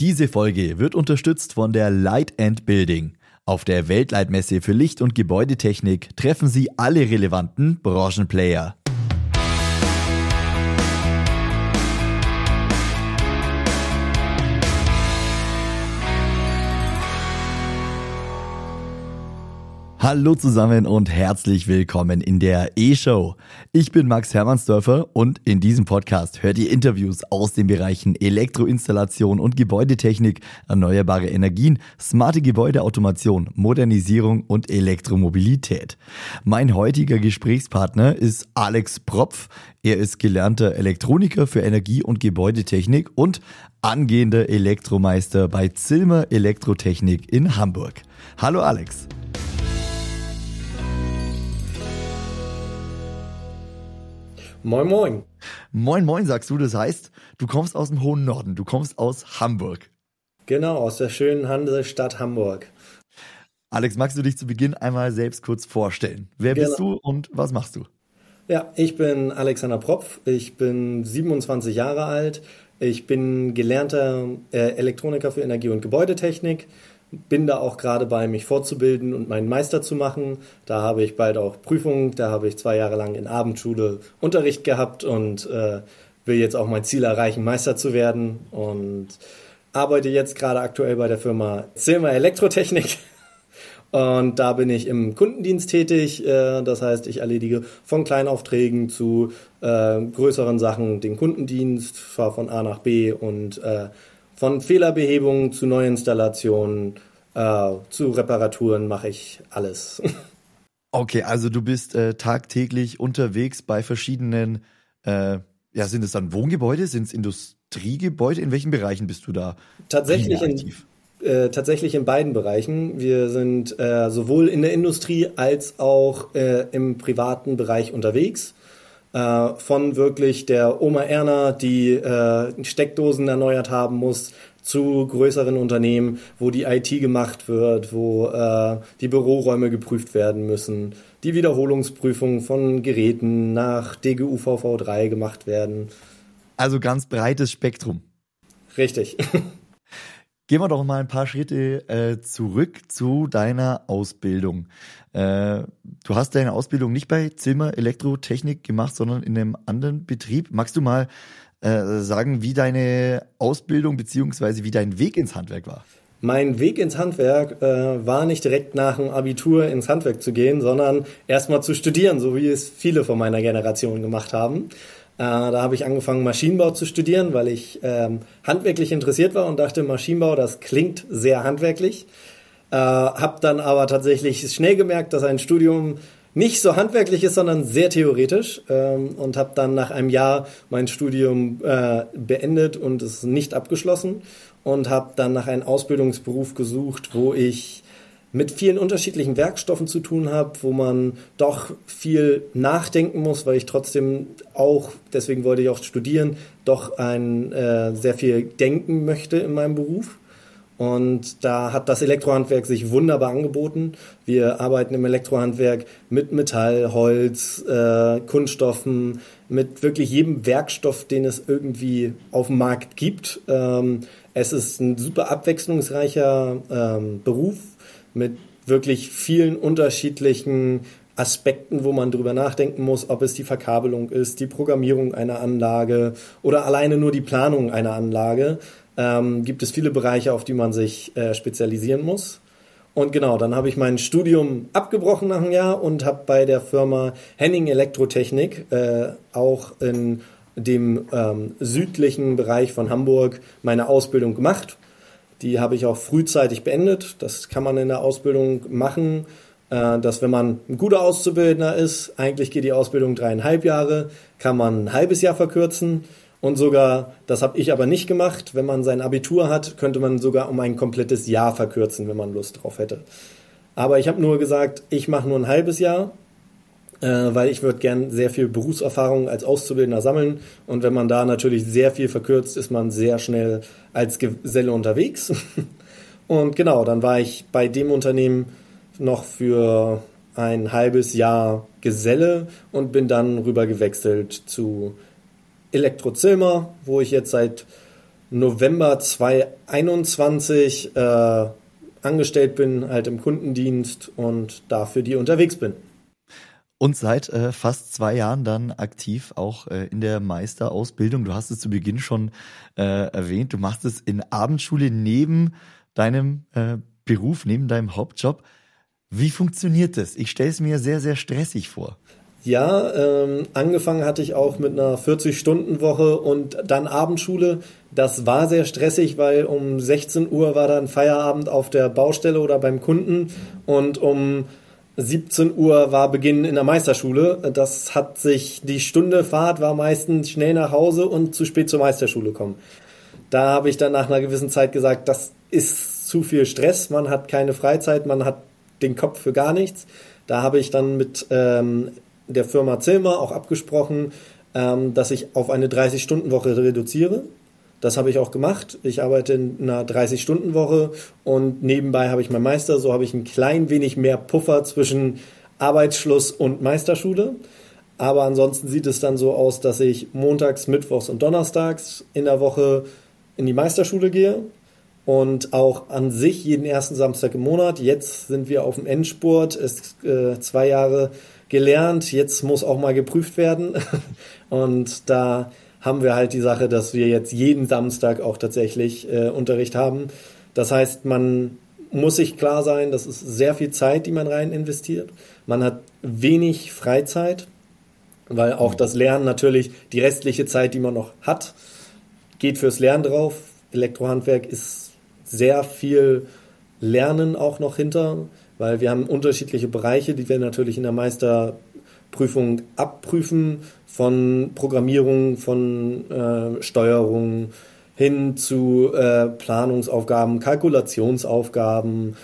Diese Folge wird unterstützt von der Light and Building. Auf der Weltleitmesse für Licht- und Gebäudetechnik treffen Sie alle relevanten Branchenplayer. Hallo zusammen und herzlich willkommen in der E-Show. Ich bin Max Hermannsdörfer und in diesem Podcast hört ihr Interviews aus den Bereichen Elektroinstallation und Gebäudetechnik, erneuerbare Energien, smarte Gebäudeautomation, Modernisierung und Elektromobilität. Mein heutiger Gesprächspartner ist Alex Propf. Er ist gelernter Elektroniker für Energie- und Gebäudetechnik und angehender Elektromeister bei Zilmer Elektrotechnik in Hamburg. Hallo Alex. Moin, moin. Moin, moin, sagst du. Das heißt, du kommst aus dem hohen Norden. Du kommst aus Hamburg. Genau, aus der schönen Hansestadt Hamburg. Alex, magst du dich zu Beginn einmal selbst kurz vorstellen? Wer genau. bist du und was machst du? Ja, ich bin Alexander Propf. Ich bin 27 Jahre alt. Ich bin gelernter äh, Elektroniker für Energie- und Gebäudetechnik bin da auch gerade bei, mich fortzubilden und meinen Meister zu machen. Da habe ich bald auch Prüfungen, da habe ich zwei Jahre lang in Abendschule Unterricht gehabt und äh, will jetzt auch mein Ziel erreichen, Meister zu werden und arbeite jetzt gerade aktuell bei der Firma Zilmer Elektrotechnik. Und da bin ich im Kundendienst tätig. Äh, das heißt, ich erledige von Kleinaufträgen zu äh, größeren Sachen den Kundendienst, fahre von A nach B und äh, von Fehlerbehebungen zu Neuinstallationen äh, zu Reparaturen mache ich alles. Okay, also du bist äh, tagtäglich unterwegs bei verschiedenen, äh, ja, sind es dann Wohngebäude, sind es Industriegebäude? In welchen Bereichen bist du da? Tatsächlich in, äh, tatsächlich in beiden Bereichen. Wir sind äh, sowohl in der Industrie als auch äh, im privaten Bereich unterwegs äh, von wirklich der Oma Erna, die äh, Steckdosen erneuert haben muss, zu größeren Unternehmen, wo die IT gemacht wird, wo äh, die Büroräume geprüft werden müssen, die Wiederholungsprüfung von Geräten nach DGUVV3 gemacht werden. Also ganz breites Spektrum. Richtig. Gehen wir doch mal ein paar Schritte äh, zurück zu deiner Ausbildung. Äh, du hast deine Ausbildung nicht bei Zimmer Elektrotechnik gemacht, sondern in einem anderen Betrieb. Magst du mal äh, sagen, wie deine Ausbildung beziehungsweise wie dein Weg ins Handwerk war? Mein Weg ins Handwerk äh, war nicht direkt nach dem Abitur ins Handwerk zu gehen, sondern erstmal zu studieren, so wie es viele von meiner Generation gemacht haben. Äh, da habe ich angefangen, Maschinenbau zu studieren, weil ich ähm, handwerklich interessiert war und dachte, Maschinenbau, das klingt sehr handwerklich. Äh, habe dann aber tatsächlich schnell gemerkt, dass ein Studium nicht so handwerklich ist, sondern sehr theoretisch ähm, und habe dann nach einem Jahr mein Studium äh, beendet und es nicht abgeschlossen und habe dann nach einem Ausbildungsberuf gesucht, wo ich mit vielen unterschiedlichen Werkstoffen zu tun habe, wo man doch viel nachdenken muss, weil ich trotzdem auch, deswegen wollte ich auch studieren, doch ein äh, sehr viel denken möchte in meinem Beruf. Und da hat das Elektrohandwerk sich wunderbar angeboten. Wir arbeiten im Elektrohandwerk mit Metall, Holz, äh, Kunststoffen, mit wirklich jedem Werkstoff, den es irgendwie auf dem Markt gibt. Ähm, es ist ein super abwechslungsreicher ähm, Beruf mit wirklich vielen unterschiedlichen Aspekten, wo man drüber nachdenken muss, ob es die Verkabelung ist, die Programmierung einer Anlage oder alleine nur die Planung einer Anlage. Ähm, gibt es viele Bereiche, auf die man sich äh, spezialisieren muss. Und genau, dann habe ich mein Studium abgebrochen nach einem Jahr und habe bei der Firma Henning Elektrotechnik äh, auch in dem ähm, südlichen Bereich von Hamburg meine Ausbildung gemacht die habe ich auch frühzeitig beendet. Das kann man in der Ausbildung machen, äh, dass wenn man ein guter Auszubildender ist, eigentlich geht die Ausbildung dreieinhalb Jahre, kann man ein halbes Jahr verkürzen. Und sogar, das habe ich aber nicht gemacht, wenn man sein Abitur hat, könnte man sogar um ein komplettes Jahr verkürzen, wenn man Lust drauf hätte. Aber ich habe nur gesagt, ich mache nur ein halbes Jahr weil ich würde gern sehr viel Berufserfahrung als Auszubildender sammeln. Und wenn man da natürlich sehr viel verkürzt, ist man sehr schnell als Geselle unterwegs. Und genau, dann war ich bei dem Unternehmen noch für ein halbes Jahr Geselle und bin dann rüber gewechselt zu Elektrozilmer, wo ich jetzt seit November 2021 äh, angestellt bin, halt im Kundendienst und da für die unterwegs bin. Und seit äh, fast zwei Jahren dann aktiv auch äh, in der Meisterausbildung. Du hast es zu Beginn schon äh, erwähnt. Du machst es in Abendschule neben deinem äh, Beruf, neben deinem Hauptjob. Wie funktioniert das? Ich stelle es mir sehr, sehr stressig vor. Ja, ähm, angefangen hatte ich auch mit einer 40-Stunden-Woche und dann Abendschule. Das war sehr stressig, weil um 16 Uhr war dann Feierabend auf der Baustelle oder beim Kunden und um 17 Uhr war Beginn in der Meisterschule. Das hat sich, die Stunde Fahrt war meistens schnell nach Hause und zu spät zur Meisterschule kommen. Da habe ich dann nach einer gewissen Zeit gesagt, das ist zu viel Stress, man hat keine Freizeit, man hat den Kopf für gar nichts. Da habe ich dann mit ähm, der Firma Zilmer auch abgesprochen, ähm, dass ich auf eine 30-Stunden-Woche reduziere. Das habe ich auch gemacht. Ich arbeite in einer 30-Stunden-Woche und nebenbei habe ich meinen Meister. So habe ich ein klein wenig mehr Puffer zwischen Arbeitsschluss und Meisterschule. Aber ansonsten sieht es dann so aus, dass ich montags, mittwochs und donnerstags in der Woche in die Meisterschule gehe und auch an sich jeden ersten Samstag im Monat. Jetzt sind wir auf dem Endspurt. Es ist äh, zwei Jahre gelernt. Jetzt muss auch mal geprüft werden. und da haben wir halt die Sache, dass wir jetzt jeden Samstag auch tatsächlich äh, Unterricht haben. Das heißt, man muss sich klar sein, das ist sehr viel Zeit, die man rein investiert. Man hat wenig Freizeit, weil auch das Lernen natürlich die restliche Zeit, die man noch hat, geht fürs Lernen drauf. Elektrohandwerk ist sehr viel Lernen auch noch hinter, weil wir haben unterschiedliche Bereiche, die wir natürlich in der Meisterprüfung abprüfen von Programmierung, von äh, Steuerung hin zu äh, Planungsaufgaben, Kalkulationsaufgaben,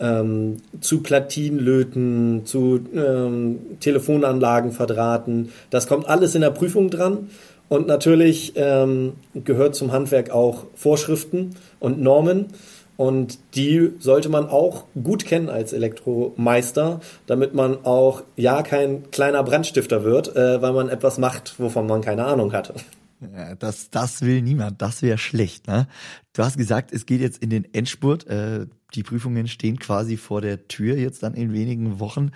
ähm, zu Platinlöten, zu ähm, Telefonanlagen verdrahten. Das kommt alles in der Prüfung dran. Und natürlich ähm, gehört zum Handwerk auch Vorschriften und Normen. Und die sollte man auch gut kennen als Elektromeister, damit man auch ja kein kleiner Brandstifter wird, äh, weil man etwas macht, wovon man keine Ahnung hatte. Ja, das, das will niemand, das wäre schlecht. Ne? Du hast gesagt, es geht jetzt in den Endspurt. Äh, die Prüfungen stehen quasi vor der Tür jetzt dann in wenigen Wochen.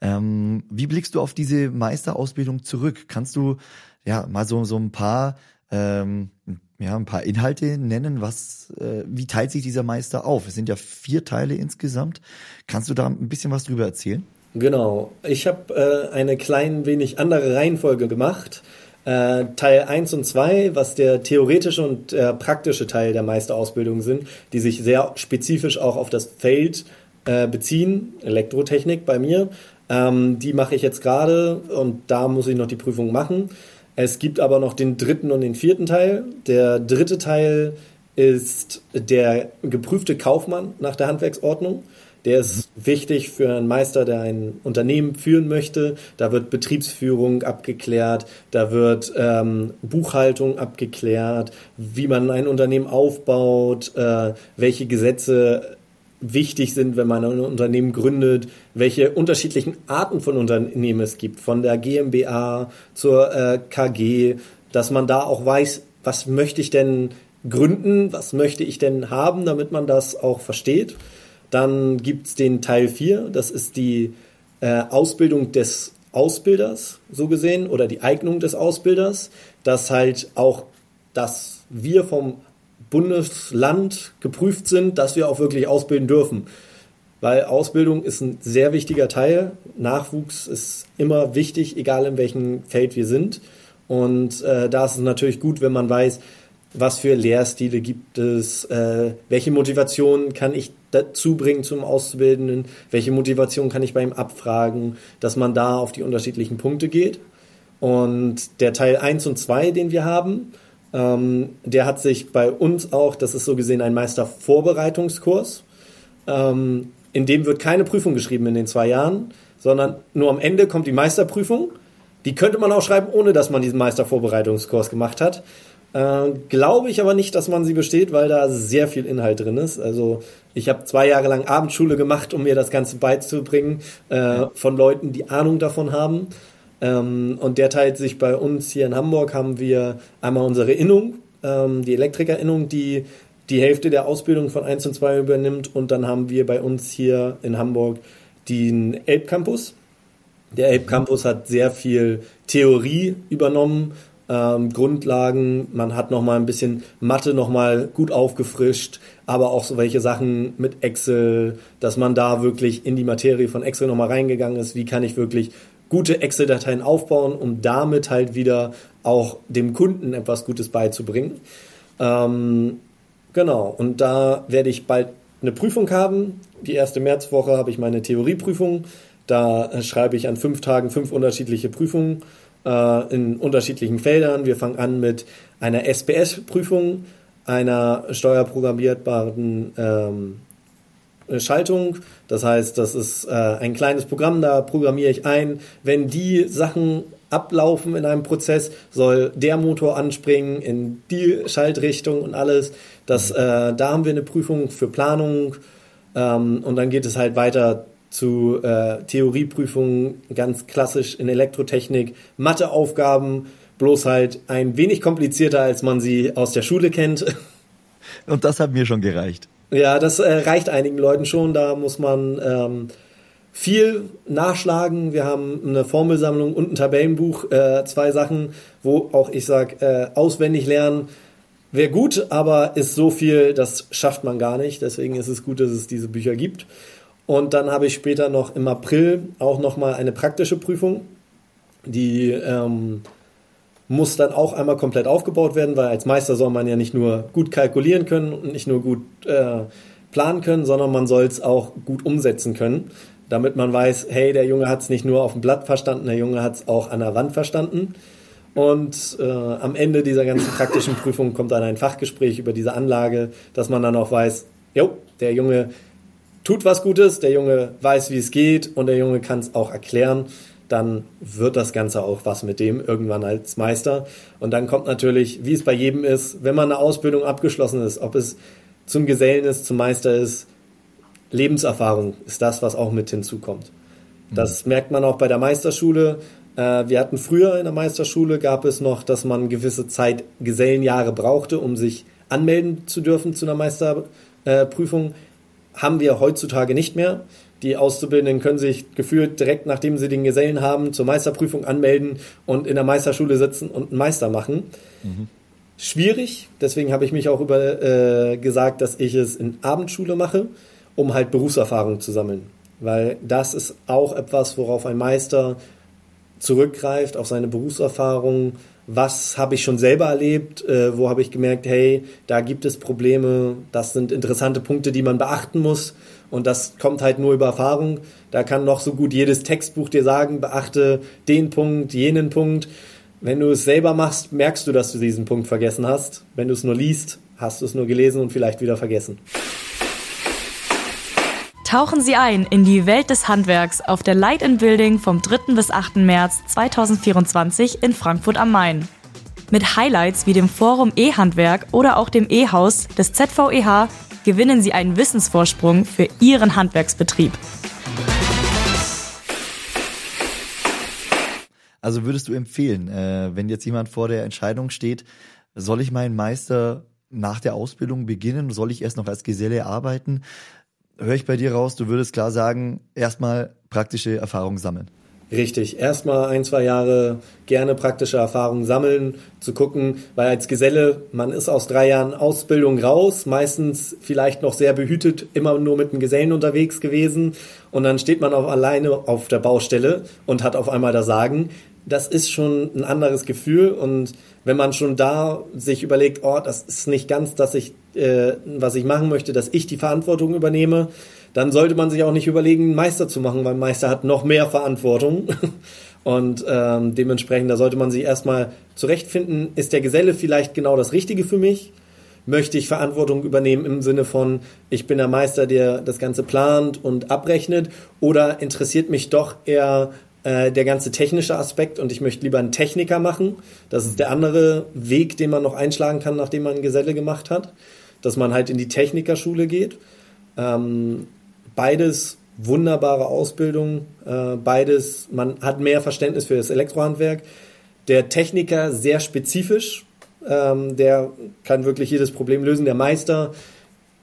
Ähm, wie blickst du auf diese Meisterausbildung zurück? Kannst du ja mal so, so ein paar ähm, ja, ein paar Inhalte nennen? Was, äh, wie teilt sich dieser Meister auf? Es sind ja vier Teile insgesamt. Kannst du da ein bisschen was drüber erzählen? Genau. Ich habe äh, eine klein wenig andere Reihenfolge gemacht. Äh, Teil 1 und 2, was der theoretische und äh, praktische Teil der Meisterausbildung sind, die sich sehr spezifisch auch auf das Feld äh, beziehen, Elektrotechnik bei mir. Ähm, die mache ich jetzt gerade und da muss ich noch die Prüfung machen. Es gibt aber noch den dritten und den vierten Teil. Der dritte Teil ist der geprüfte Kaufmann nach der Handwerksordnung. Der ist wichtig für einen Meister, der ein Unternehmen führen möchte. Da wird Betriebsführung abgeklärt, da wird ähm, Buchhaltung abgeklärt, wie man ein Unternehmen aufbaut, äh, welche Gesetze wichtig sind, wenn man ein Unternehmen gründet, welche unterschiedlichen Arten von Unternehmen es gibt, von der GmbH zur äh, KG, dass man da auch weiß, was möchte ich denn gründen, was möchte ich denn haben, damit man das auch versteht. Dann gibt's den Teil 4, das ist die äh, Ausbildung des Ausbilders, so gesehen, oder die Eignung des Ausbilders, dass halt auch, dass wir vom Bundesland geprüft sind, dass wir auch wirklich ausbilden dürfen. Weil Ausbildung ist ein sehr wichtiger Teil. Nachwuchs ist immer wichtig, egal in welchem Feld wir sind. Und äh, da ist es natürlich gut, wenn man weiß, was für Lehrstile gibt es, äh, welche Motivation kann ich dazu bringen zum Auszubildenden, welche Motivation kann ich bei ihm abfragen, dass man da auf die unterschiedlichen Punkte geht. Und der Teil 1 und 2, den wir haben, ähm, der hat sich bei uns auch, das ist so gesehen ein Meistervorbereitungskurs. Ähm, in dem wird keine Prüfung geschrieben in den zwei Jahren, sondern nur am Ende kommt die Meisterprüfung. Die könnte man auch schreiben, ohne dass man diesen Meistervorbereitungskurs gemacht hat. Äh, Glaube ich aber nicht, dass man sie besteht, weil da sehr viel Inhalt drin ist. Also ich habe zwei Jahre lang Abendschule gemacht, um mir das Ganze beizubringen äh, von Leuten, die Ahnung davon haben. Ähm, und der teilt sich bei uns hier in Hamburg, haben wir einmal unsere Innung, ähm, die Elektrikerinnung, die die Hälfte der Ausbildung von 1 und 2 übernimmt. Und dann haben wir bei uns hier in Hamburg den Elbcampus. Der Elbcampus hat sehr viel Theorie übernommen, ähm, Grundlagen. Man hat noch mal ein bisschen Mathe noch mal gut aufgefrischt, aber auch so welche Sachen mit Excel, dass man da wirklich in die Materie von Excel noch mal reingegangen ist. Wie kann ich wirklich gute Excel-Dateien aufbauen, um damit halt wieder auch dem Kunden etwas Gutes beizubringen. Ähm, genau, und da werde ich bald eine Prüfung haben. Die erste Märzwoche habe ich meine Theorieprüfung. Da schreibe ich an fünf Tagen fünf unterschiedliche Prüfungen äh, in unterschiedlichen Feldern. Wir fangen an mit einer SPS-Prüfung, einer steuerprogrammierbaren ähm, Schaltung. Das heißt, das ist äh, ein kleines Programm, da programmiere ich ein, wenn die Sachen ablaufen in einem Prozess, soll der Motor anspringen in die Schaltrichtung und alles. Das, äh, da haben wir eine Prüfung für Planung ähm, und dann geht es halt weiter zu äh, Theorieprüfungen, ganz klassisch in Elektrotechnik, Matheaufgaben, bloß halt ein wenig komplizierter, als man sie aus der Schule kennt. Und das hat mir schon gereicht. Ja, das äh, reicht einigen Leuten schon. Da muss man ähm, viel nachschlagen. Wir haben eine Formelsammlung und ein Tabellenbuch, äh, zwei Sachen, wo auch ich sage, äh, auswendig lernen wäre gut, aber ist so viel, das schafft man gar nicht. Deswegen ist es gut, dass es diese Bücher gibt. Und dann habe ich später noch im April auch nochmal eine praktische Prüfung. Die ähm, muss dann auch einmal komplett aufgebaut werden, weil als Meister soll man ja nicht nur gut kalkulieren können und nicht nur gut äh, planen können, sondern man soll es auch gut umsetzen können, damit man weiß, hey, der Junge hat es nicht nur auf dem Blatt verstanden, der Junge hat es auch an der Wand verstanden. Und äh, am Ende dieser ganzen praktischen Prüfung kommt dann ein Fachgespräch über diese Anlage, dass man dann auch weiß, jo, der Junge tut was Gutes, der Junge weiß, wie es geht und der Junge kann es auch erklären, dann wird das Ganze auch was mit dem irgendwann als Meister. Und dann kommt natürlich, wie es bei jedem ist, wenn man eine Ausbildung abgeschlossen ist, ob es zum Gesellen ist, zum Meister ist, Lebenserfahrung ist das, was auch mit hinzukommt. Das mhm. merkt man auch bei der Meisterschule. Äh, wir hatten früher in der Meisterschule gab es noch, dass man gewisse Zeit Gesellenjahre brauchte, um sich anmelden zu dürfen zu einer Meisterprüfung haben wir heutzutage nicht mehr. Die Auszubildenden können sich gefühlt direkt, nachdem sie den Gesellen haben, zur Meisterprüfung anmelden und in der Meisterschule sitzen und einen Meister machen. Mhm. Schwierig, deswegen habe ich mich auch über äh, gesagt, dass ich es in Abendschule mache, um halt Berufserfahrung zu sammeln. Weil das ist auch etwas, worauf ein Meister zurückgreift, auf seine Berufserfahrung, was habe ich schon selber erlebt, äh, wo habe ich gemerkt, hey, da gibt es Probleme, das sind interessante Punkte, die man beachten muss und das kommt halt nur über Erfahrung. Da kann noch so gut jedes Textbuch dir sagen, beachte den Punkt, jenen Punkt. Wenn du es selber machst, merkst du, dass du diesen Punkt vergessen hast. Wenn du es nur liest, hast du es nur gelesen und vielleicht wieder vergessen. Tauchen Sie ein in die Welt des Handwerks auf der Light in Building vom 3. bis 8. März 2024 in Frankfurt am Main. Mit Highlights wie dem Forum E-Handwerk oder auch dem E-Haus des ZVEH gewinnen Sie einen Wissensvorsprung für Ihren Handwerksbetrieb. Also würdest du empfehlen, äh, wenn jetzt jemand vor der Entscheidung steht, soll ich meinen Meister nach der Ausbildung beginnen? Soll ich erst noch als Geselle arbeiten? Höre ich bei dir raus, du würdest klar sagen, erstmal praktische Erfahrungen sammeln. Richtig, erstmal ein, zwei Jahre gerne praktische Erfahrungen sammeln, zu gucken, weil als Geselle, man ist aus drei Jahren Ausbildung raus, meistens vielleicht noch sehr behütet, immer nur mit einem Gesellen unterwegs gewesen und dann steht man auch alleine auf der Baustelle und hat auf einmal das Sagen. Das ist schon ein anderes Gefühl und wenn man schon da sich überlegt, oh, das ist nicht ganz, dass ich, äh, was ich machen möchte, dass ich die Verantwortung übernehme, dann sollte man sich auch nicht überlegen, Meister zu machen, weil Meister hat noch mehr Verantwortung. Und ähm, dementsprechend, da sollte man sich erstmal zurechtfinden, ist der Geselle vielleicht genau das Richtige für mich? Möchte ich Verantwortung übernehmen im Sinne von, ich bin der Meister, der das Ganze plant und abrechnet? Oder interessiert mich doch eher äh, der ganze technische Aspekt und ich möchte lieber einen Techniker machen. Das ist der andere Weg, den man noch einschlagen kann, nachdem man ein Geselle gemacht hat, dass man halt in die Technikerschule geht. Ähm, beides wunderbare Ausbildung, äh, beides, man hat mehr Verständnis für das Elektrohandwerk. Der Techniker sehr spezifisch, ähm, der kann wirklich jedes Problem lösen. Der Meister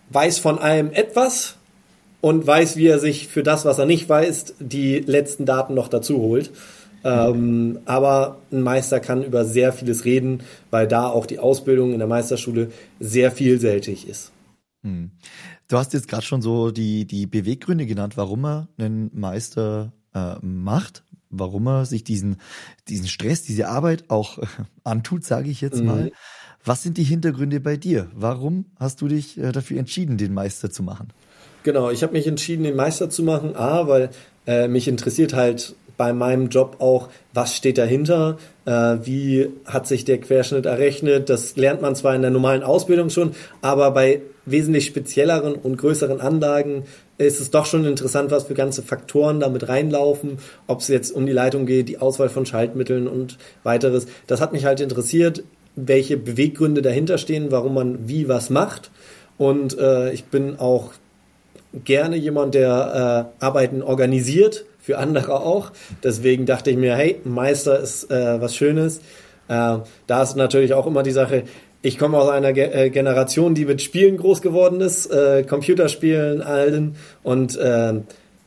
weiß von allem etwas und weiß, wie er sich für das, was er nicht weiß, die letzten Daten noch dazu holt. Ähm, aber ein Meister kann über sehr vieles reden, weil da auch die Ausbildung in der Meisterschule sehr vielseitig ist. Hm. Du hast jetzt gerade schon so die, die Beweggründe genannt, warum er einen Meister äh, macht, warum er sich diesen, diesen Stress, diese Arbeit auch äh, antut, sage ich jetzt mhm. mal. Was sind die Hintergründe bei dir? Warum hast du dich äh, dafür entschieden, den Meister zu machen? Genau, ich habe mich entschieden, den Meister zu machen. A, weil äh, mich interessiert halt bei meinem Job auch, was steht dahinter, äh, wie hat sich der Querschnitt errechnet. Das lernt man zwar in der normalen Ausbildung schon, aber bei wesentlich spezielleren und größeren Anlagen ist es doch schon interessant, was für ganze Faktoren damit reinlaufen, ob es jetzt um die Leitung geht, die Auswahl von Schaltmitteln und weiteres. Das hat mich halt interessiert, welche Beweggründe dahinter stehen, warum man wie was macht. Und äh, ich bin auch gerne jemand, der äh, Arbeiten organisiert für andere auch. Deswegen dachte ich mir, hey, Meister ist äh, was Schönes. Äh, da ist natürlich auch immer die Sache, ich komme aus einer Ge äh, Generation, die mit Spielen groß geworden ist, äh, Computerspielen, allen. Und äh,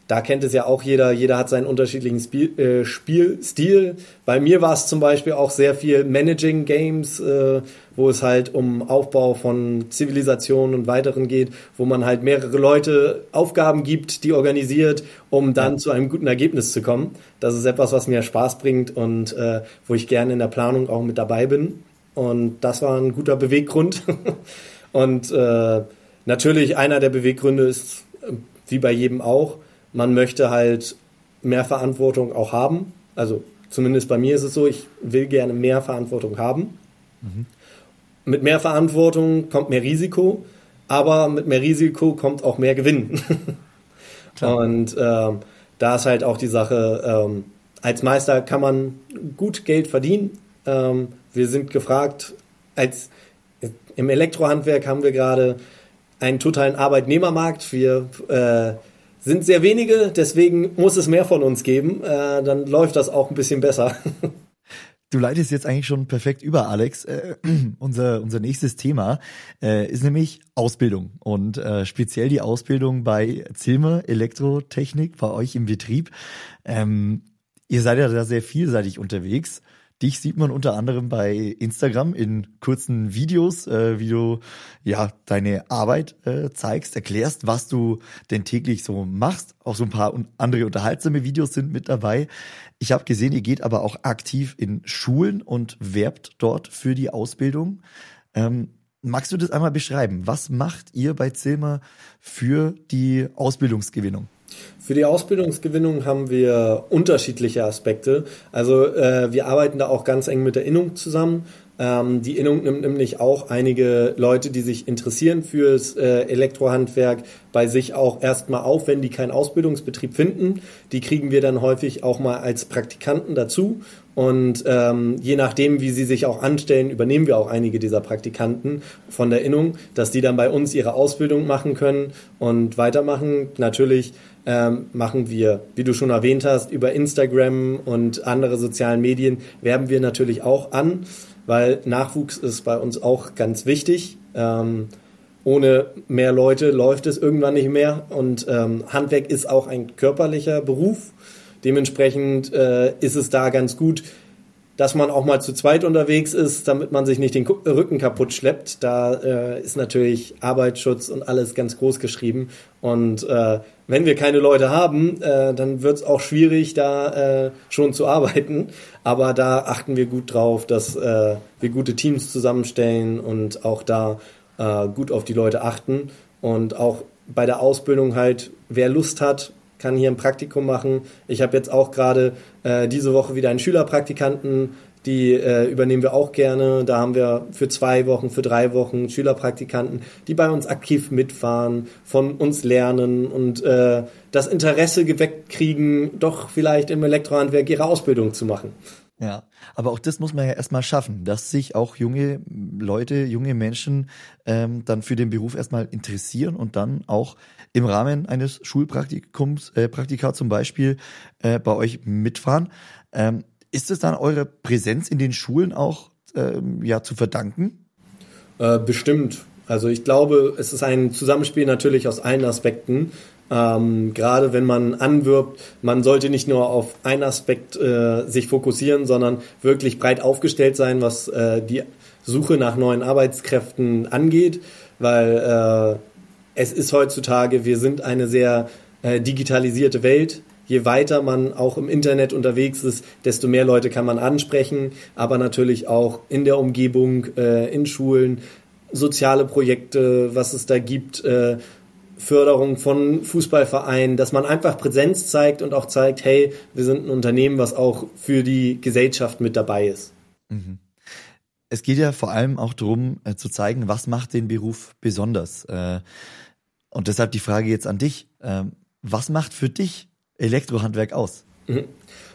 da kennt es ja auch jeder, jeder hat seinen unterschiedlichen Spiel, äh, Spielstil. Bei mir war es zum Beispiel auch sehr viel Managing Games, äh, wo es halt um Aufbau von Zivilisationen und weiteren geht, wo man halt mehrere Leute Aufgaben gibt, die organisiert, um dann ja. zu einem guten Ergebnis zu kommen. Das ist etwas, was mir Spaß bringt und äh, wo ich gerne in der Planung auch mit dabei bin. Und das war ein guter Beweggrund. und äh, natürlich einer der Beweggründe ist, äh, wie bei jedem auch, man möchte halt mehr Verantwortung auch haben. Also zumindest bei mir ist es so, ich will gerne mehr Verantwortung haben. Mhm. Mit mehr Verantwortung kommt mehr Risiko, aber mit mehr Risiko kommt auch mehr Gewinn. Und äh, da ist halt auch die Sache, ähm, als Meister kann man gut Geld verdienen. Ähm, wir sind gefragt, als im Elektrohandwerk haben wir gerade einen totalen Arbeitnehmermarkt. Wir äh, sind sehr wenige, deswegen muss es mehr von uns geben. Äh, dann läuft das auch ein bisschen besser. Du leitest jetzt eigentlich schon perfekt über, Alex. Äh, unser, unser nächstes Thema äh, ist nämlich Ausbildung und äh, speziell die Ausbildung bei Zilmer Elektrotechnik bei euch im Betrieb. Ähm, ihr seid ja da sehr vielseitig unterwegs. Dich sieht man unter anderem bei Instagram in kurzen Videos, äh, wie du ja deine Arbeit äh, zeigst, erklärst, was du denn täglich so machst. Auch so ein paar andere unterhaltsame Videos sind mit dabei. Ich habe gesehen, ihr geht aber auch aktiv in Schulen und werbt dort für die Ausbildung. Ähm, magst du das einmal beschreiben? Was macht ihr bei Zilmer für die Ausbildungsgewinnung? Für die Ausbildungsgewinnung haben wir unterschiedliche Aspekte. Also äh, wir arbeiten da auch ganz eng mit der Innung zusammen. Ähm, die Innung nimmt nämlich auch einige Leute, die sich interessieren fürs äh, Elektrohandwerk, bei sich auch erstmal auf, wenn die keinen Ausbildungsbetrieb finden. Die kriegen wir dann häufig auch mal als Praktikanten dazu. Und ähm, je nachdem, wie sie sich auch anstellen, übernehmen wir auch einige dieser Praktikanten von der Innung, dass die dann bei uns ihre Ausbildung machen können und weitermachen. Natürlich ähm, machen wir, wie du schon erwähnt hast, über Instagram und andere sozialen Medien werben wir natürlich auch an, weil Nachwuchs ist bei uns auch ganz wichtig. Ähm, ohne mehr Leute läuft es irgendwann nicht mehr und ähm, Handwerk ist auch ein körperlicher Beruf. Dementsprechend äh, ist es da ganz gut, dass man auch mal zu zweit unterwegs ist, damit man sich nicht den Rücken kaputt schleppt. Da äh, ist natürlich Arbeitsschutz und alles ganz groß geschrieben. Und äh, wenn wir keine Leute haben, äh, dann wird es auch schwierig, da äh, schon zu arbeiten. Aber da achten wir gut drauf, dass äh, wir gute Teams zusammenstellen und auch da äh, gut auf die Leute achten. Und auch bei der Ausbildung halt, wer Lust hat, kann hier ein Praktikum machen. Ich habe jetzt auch gerade äh, diese Woche wieder einen Schülerpraktikanten, die äh, übernehmen wir auch gerne. Da haben wir für zwei Wochen, für drei Wochen Schülerpraktikanten, die bei uns aktiv mitfahren, von uns lernen und äh, das Interesse geweckt kriegen, doch vielleicht im Elektrohandwerk ihre Ausbildung zu machen. Ja, aber auch das muss man ja erstmal schaffen, dass sich auch junge Leute, junge Menschen ähm, dann für den Beruf erstmal interessieren und dann auch im Rahmen eines Schulpraktikums, äh, Praktika zum Beispiel, äh, bei euch mitfahren. Ähm, ist es dann eure Präsenz in den Schulen auch äh, ja zu verdanken? Äh, bestimmt. Also ich glaube, es ist ein Zusammenspiel natürlich aus allen Aspekten. Ähm, gerade wenn man anwirbt, man sollte nicht nur auf einen Aspekt äh, sich fokussieren, sondern wirklich breit aufgestellt sein, was äh, die Suche nach neuen Arbeitskräften angeht, weil äh, es ist heutzutage, wir sind eine sehr äh, digitalisierte Welt. Je weiter man auch im Internet unterwegs ist, desto mehr Leute kann man ansprechen, aber natürlich auch in der Umgebung, äh, in Schulen, soziale Projekte, was es da gibt, äh, Förderung von Fußballvereinen, dass man einfach Präsenz zeigt und auch zeigt, hey, wir sind ein Unternehmen, was auch für die Gesellschaft mit dabei ist. Mhm. Es geht ja vor allem auch darum äh, zu zeigen, was macht den Beruf besonders. Äh, und deshalb die Frage jetzt an dich. Äh, was macht für dich Elektrohandwerk aus? Mhm.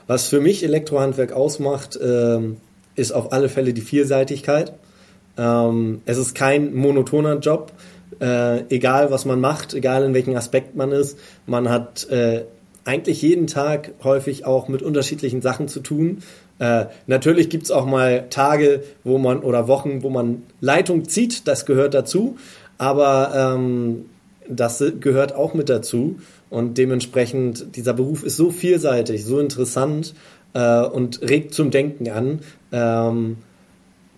Was für mich Elektrohandwerk ausmacht, ähm, ist auf alle Fälle die Vielseitigkeit. Ähm, es ist kein monotoner Job, äh, egal was man macht, egal in welchem Aspekt man ist. Man hat äh, eigentlich jeden Tag häufig auch mit unterschiedlichen Sachen zu tun. Äh, natürlich gibt's auch mal Tage, wo man oder Wochen, wo man Leitung zieht, das gehört dazu. Aber ähm, das gehört auch mit dazu. Und dementsprechend, dieser Beruf ist so vielseitig, so interessant äh, und regt zum Denken an. Ähm,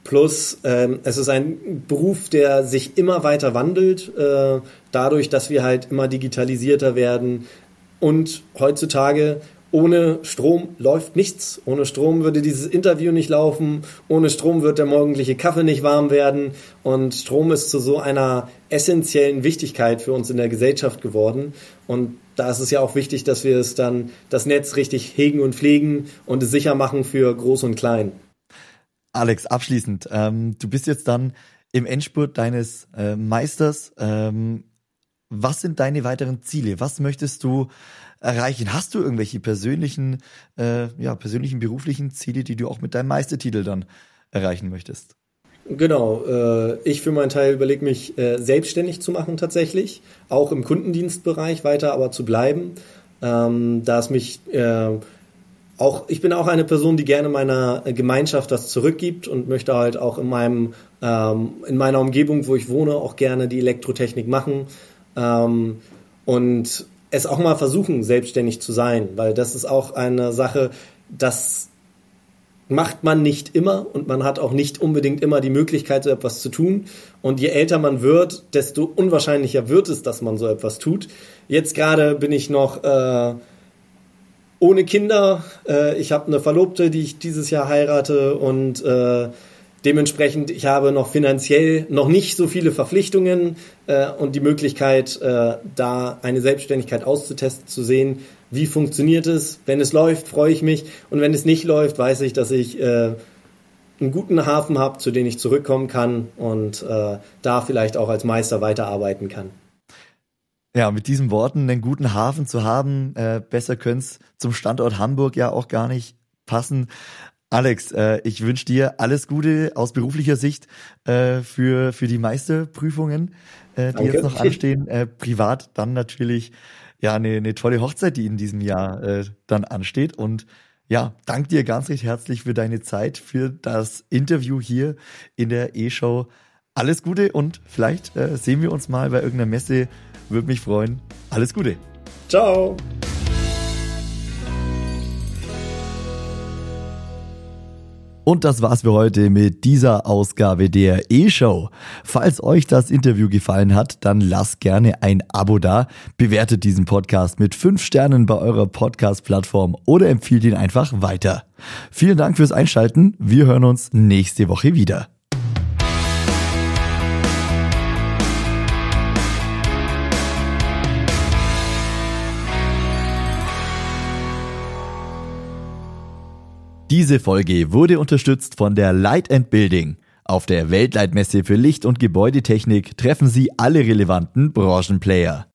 Plus, ähm, es ist ein Beruf, der sich immer weiter wandelt, äh, dadurch, dass wir halt immer digitalisierter werden. Und heutzutage ohne Strom läuft nichts. Ohne Strom würde dieses Interview nicht laufen. Ohne Strom wird der morgendliche Kaffee nicht warm werden. Und Strom ist zu so einer essentiellen Wichtigkeit für uns in der Gesellschaft geworden. Und da ist es ja auch wichtig, dass wir es dann, das Netz richtig hegen und pflegen und es sicher machen für Groß und Klein. Alex, abschließend, ähm, du bist jetzt dann im Endspurt deines äh, Meisters. Ähm, was sind deine weiteren Ziele? Was möchtest du erreichen? Hast du irgendwelche persönlichen, äh, ja, persönlichen beruflichen Ziele, die du auch mit deinem Meistertitel dann erreichen möchtest? Genau, äh, ich für meinen Teil überlege mich äh, selbstständig zu machen tatsächlich, auch im Kundendienstbereich weiter aber zu bleiben, ähm, da es mich äh, auch, ich bin auch eine Person, die gerne meiner Gemeinschaft das zurückgibt und möchte halt auch in meinem, ähm, in meiner Umgebung, wo ich wohne, auch gerne die Elektrotechnik machen ähm, und es auch mal versuchen, selbstständig zu sein, weil das ist auch eine Sache, das macht man nicht immer und man hat auch nicht unbedingt immer die Möglichkeit, so etwas zu tun. Und je älter man wird, desto unwahrscheinlicher wird es, dass man so etwas tut. Jetzt gerade bin ich noch äh, ohne Kinder. Äh, ich habe eine Verlobte, die ich dieses Jahr heirate und äh, dementsprechend, ich habe noch finanziell noch nicht so viele Verpflichtungen äh, und die Möglichkeit, äh, da eine Selbstständigkeit auszutesten, zu sehen, wie funktioniert es. Wenn es läuft, freue ich mich und wenn es nicht läuft, weiß ich, dass ich äh, einen guten Hafen habe, zu dem ich zurückkommen kann und äh, da vielleicht auch als Meister weiterarbeiten kann. Ja, mit diesen Worten einen guten Hafen zu haben, äh, besser könnte es zum Standort Hamburg ja auch gar nicht passen. Alex, äh, ich wünsche dir alles Gute aus beruflicher Sicht äh, für, für die Meisterprüfungen, äh, die Danke. jetzt noch anstehen. Äh, privat dann natürlich ja eine, eine tolle Hochzeit, die in diesem Jahr äh, dann ansteht. Und ja, danke dir ganz recht herzlich für deine Zeit, für das Interview hier in der E-Show. Alles Gute und vielleicht äh, sehen wir uns mal bei irgendeiner Messe würde mich freuen. Alles Gute. Ciao. Und das war's für heute mit dieser Ausgabe der E-Show. Falls euch das Interview gefallen hat, dann lasst gerne ein Abo da, bewertet diesen Podcast mit 5 Sternen bei eurer Podcast-Plattform oder empfiehlt ihn einfach weiter. Vielen Dank fürs Einschalten. Wir hören uns nächste Woche wieder. Diese Folge wurde unterstützt von der Light and Building. Auf der Weltleitmesse für Licht- und Gebäudetechnik treffen Sie alle relevanten Branchenplayer.